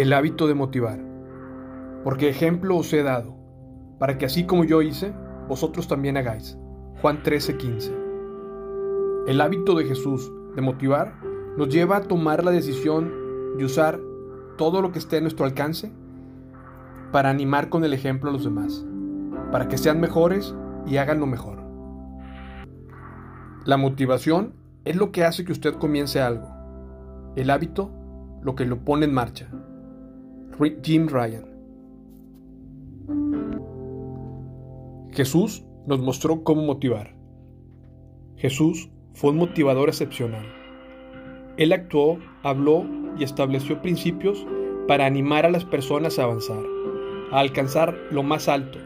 El hábito de motivar. Porque ejemplo os he dado, para que así como yo hice, vosotros también hagáis. Juan 13:15. El hábito de Jesús de motivar nos lleva a tomar la decisión de usar todo lo que esté a nuestro alcance para animar con el ejemplo a los demás, para que sean mejores y hagan lo mejor. La motivación es lo que hace que usted comience algo. El hábito, lo que lo pone en marcha. Jim Ryan. Jesús nos mostró cómo motivar. Jesús fue un motivador excepcional. Él actuó, habló y estableció principios para animar a las personas a avanzar, a alcanzar lo más alto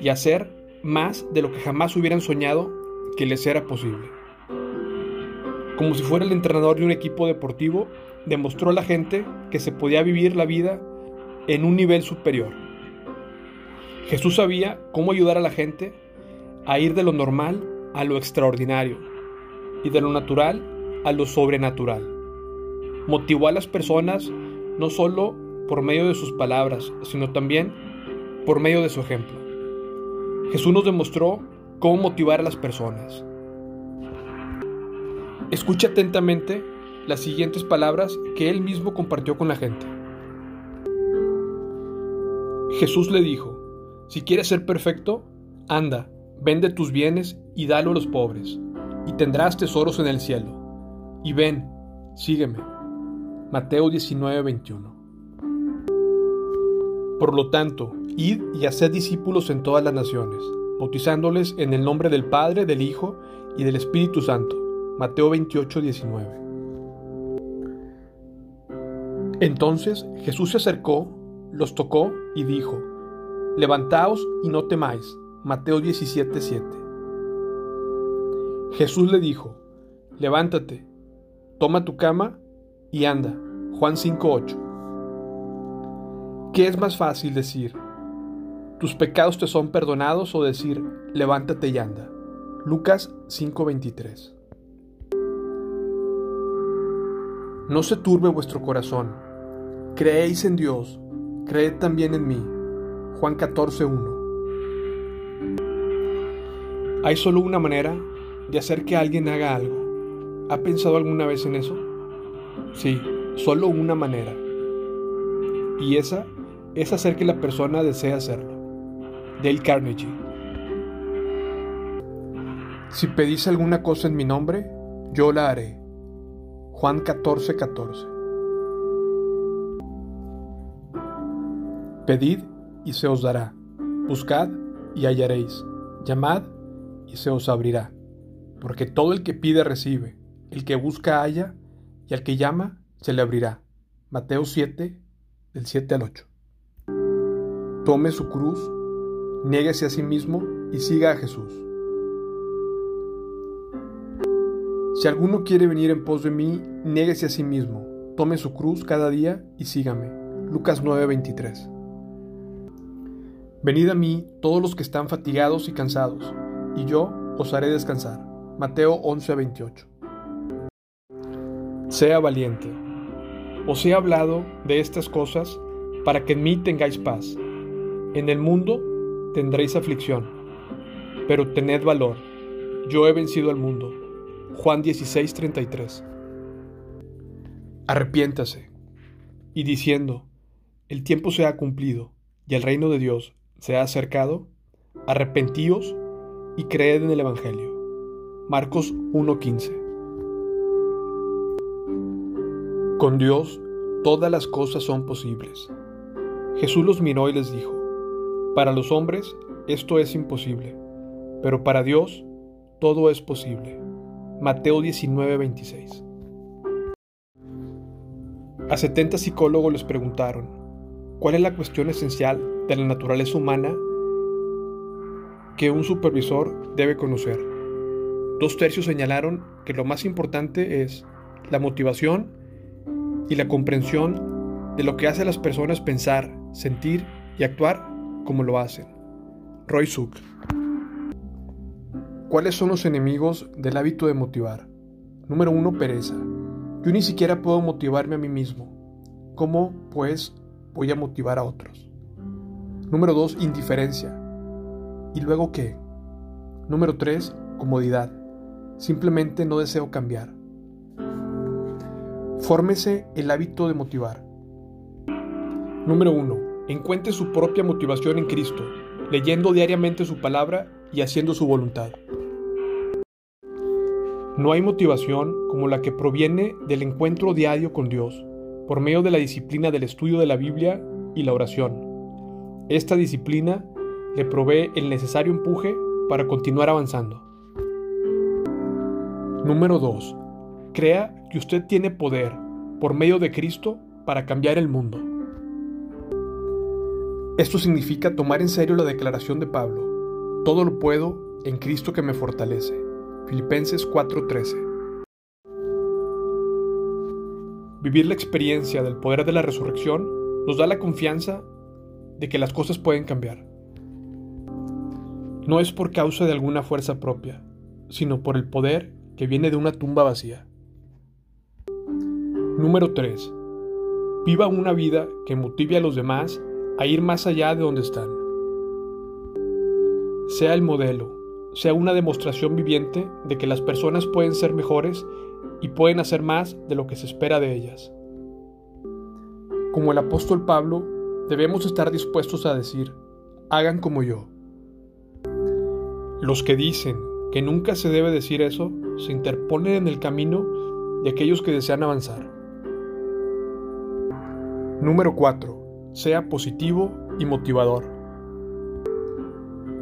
y hacer más de lo que jamás hubieran soñado que les era posible. Como si fuera el entrenador de un equipo deportivo, demostró a la gente que se podía vivir la vida en un nivel superior. Jesús sabía cómo ayudar a la gente a ir de lo normal a lo extraordinario y de lo natural a lo sobrenatural. Motivó a las personas no solo por medio de sus palabras, sino también por medio de su ejemplo. Jesús nos demostró cómo motivar a las personas. Escucha atentamente las siguientes palabras que él mismo compartió con la gente. Jesús le dijo, si quieres ser perfecto, anda, vende tus bienes y dalo a los pobres, y tendrás tesoros en el cielo. Y ven, sígueme. Mateo 19, 21. Por lo tanto, id y haced discípulos en todas las naciones, bautizándoles en el nombre del Padre, del Hijo y del Espíritu Santo. Mateo 28, 19. Entonces Jesús se acercó, los tocó y dijo, Levantaos y no temáis. Mateo 17, 7. Jesús le dijo, Levántate, toma tu cama y anda. Juan 5, 8. ¿Qué es más fácil decir? ¿Tus pecados te son perdonados o decir, levántate y anda? Lucas 5:23. No se turbe vuestro corazón. Creéis en Dios, creed también en mí. Juan 14:1. Hay solo una manera de hacer que alguien haga algo. ¿Ha pensado alguna vez en eso? Sí, solo una manera. Y esa es hacer que la persona desee hacerlo. Dale Carnegie. Si pedís alguna cosa en mi nombre, yo la haré. Juan 14, 14. Pedid y se os dará. Buscad y hallaréis. Llamad y se os abrirá. Porque todo el que pide recibe, el que busca halla, y al que llama se le abrirá. Mateo 7, del 7 al 8. Tome su cruz, niéguese a sí mismo y siga a Jesús. Si alguno quiere venir en pos de mí, niéguese a sí mismo, tome su cruz cada día y sígame. Lucas 9:23. Venid a mí todos los que están fatigados y cansados, y yo os haré descansar. Mateo 11:28. Sea valiente. Os he hablado de estas cosas para que en mí tengáis paz. En el mundo tendréis aflicción, pero tened valor. Yo he vencido al mundo. Juan 16:33. Arrepiéntase. Y diciendo, el tiempo se ha cumplido y el reino de Dios se ha acercado, arrepentíos y creed en el Evangelio. Marcos 1:15. Con Dios todas las cosas son posibles. Jesús los miró y les dijo, para los hombres esto es imposible, pero para Dios todo es posible. Mateo 19:26. A 70 psicólogos les preguntaron, ¿cuál es la cuestión esencial de la naturaleza humana que un supervisor debe conocer? Dos tercios señalaron que lo más importante es la motivación y la comprensión de lo que hace a las personas pensar, sentir y actuar como lo hacen. Roy Suk. ¿Cuáles son los enemigos del hábito de motivar? Número uno, pereza. Yo ni siquiera puedo motivarme a mí mismo. ¿Cómo, pues, voy a motivar a otros? Número 2, indiferencia. ¿Y luego qué? Número 3, comodidad. Simplemente no deseo cambiar. Fórmese el hábito de motivar. Número 1. Encuentre su propia motivación en Cristo, leyendo diariamente su palabra y haciendo su voluntad. No hay motivación como la que proviene del encuentro diario con Dios, por medio de la disciplina del estudio de la Biblia y la oración. Esta disciplina le provee el necesario empuje para continuar avanzando. Número 2. Crea que usted tiene poder, por medio de Cristo, para cambiar el mundo. Esto significa tomar en serio la declaración de Pablo. Todo lo puedo en Cristo que me fortalece. Filipenses 4:13. Vivir la experiencia del poder de la resurrección nos da la confianza de que las cosas pueden cambiar. No es por causa de alguna fuerza propia, sino por el poder que viene de una tumba vacía. Número 3. Viva una vida que motive a los demás a ir más allá de donde están. Sea el modelo, sea una demostración viviente de que las personas pueden ser mejores y pueden hacer más de lo que se espera de ellas. Como el apóstol Pablo, debemos estar dispuestos a decir, hagan como yo. Los que dicen que nunca se debe decir eso se interponen en el camino de aquellos que desean avanzar. Número 4. Sea positivo y motivador.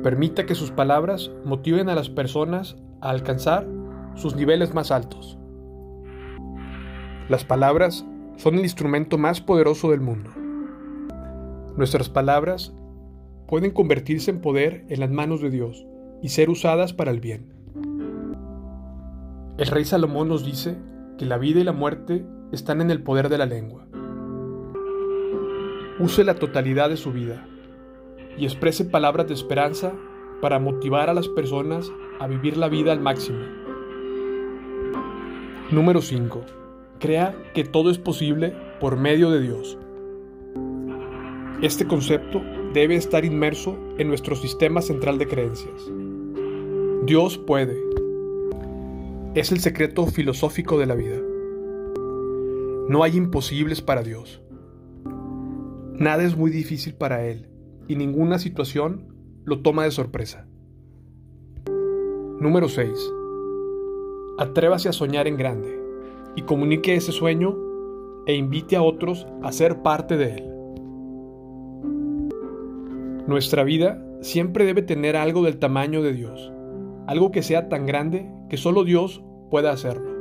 Permita que sus palabras motiven a las personas a alcanzar sus niveles más altos. Las palabras son el instrumento más poderoso del mundo. Nuestras palabras pueden convertirse en poder en las manos de Dios y ser usadas para el bien. El rey Salomón nos dice que la vida y la muerte están en el poder de la lengua. Use la totalidad de su vida y exprese palabras de esperanza para motivar a las personas a vivir la vida al máximo. Número 5. Crea que todo es posible por medio de Dios. Este concepto debe estar inmerso en nuestro sistema central de creencias. Dios puede. Es el secreto filosófico de la vida. No hay imposibles para Dios. Nada es muy difícil para Él y ninguna situación lo toma de sorpresa. Número 6. Atrévase a soñar en grande y comunique ese sueño e invite a otros a ser parte de él. Nuestra vida siempre debe tener algo del tamaño de Dios, algo que sea tan grande que solo Dios pueda hacerlo.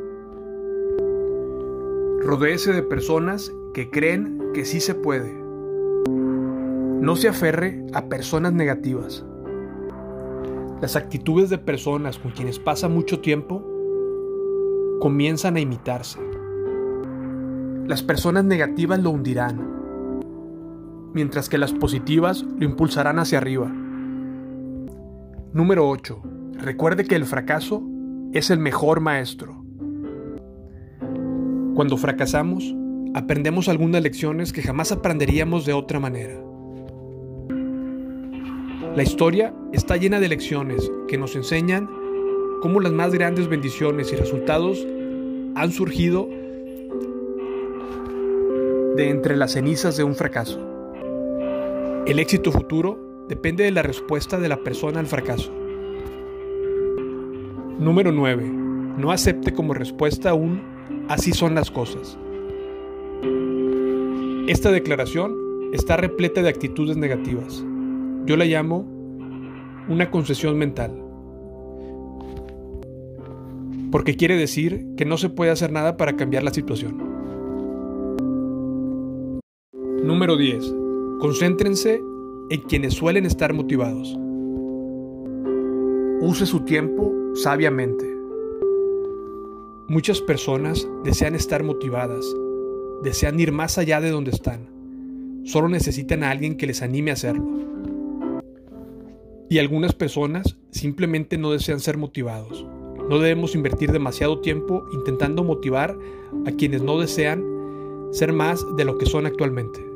Rodéese de personas que creen que sí se puede no se aferre a personas negativas. Las actitudes de personas con quienes pasa mucho tiempo comienzan a imitarse. Las personas negativas lo hundirán, mientras que las positivas lo impulsarán hacia arriba. Número 8. Recuerde que el fracaso es el mejor maestro. Cuando fracasamos, aprendemos algunas lecciones que jamás aprenderíamos de otra manera. La historia está llena de lecciones que nos enseñan cómo las más grandes bendiciones y resultados han surgido de entre las cenizas de un fracaso. El éxito futuro depende de la respuesta de la persona al fracaso. Número 9. No acepte como respuesta un así son las cosas. Esta declaración está repleta de actitudes negativas. Yo la llamo una concesión mental. Porque quiere decir que no se puede hacer nada para cambiar la situación. Número 10. Concéntrense en quienes suelen estar motivados. Use su tiempo sabiamente. Muchas personas desean estar motivadas, desean ir más allá de donde están. Solo necesitan a alguien que les anime a hacerlo. Y algunas personas simplemente no desean ser motivados. No debemos invertir demasiado tiempo intentando motivar a quienes no desean ser más de lo que son actualmente.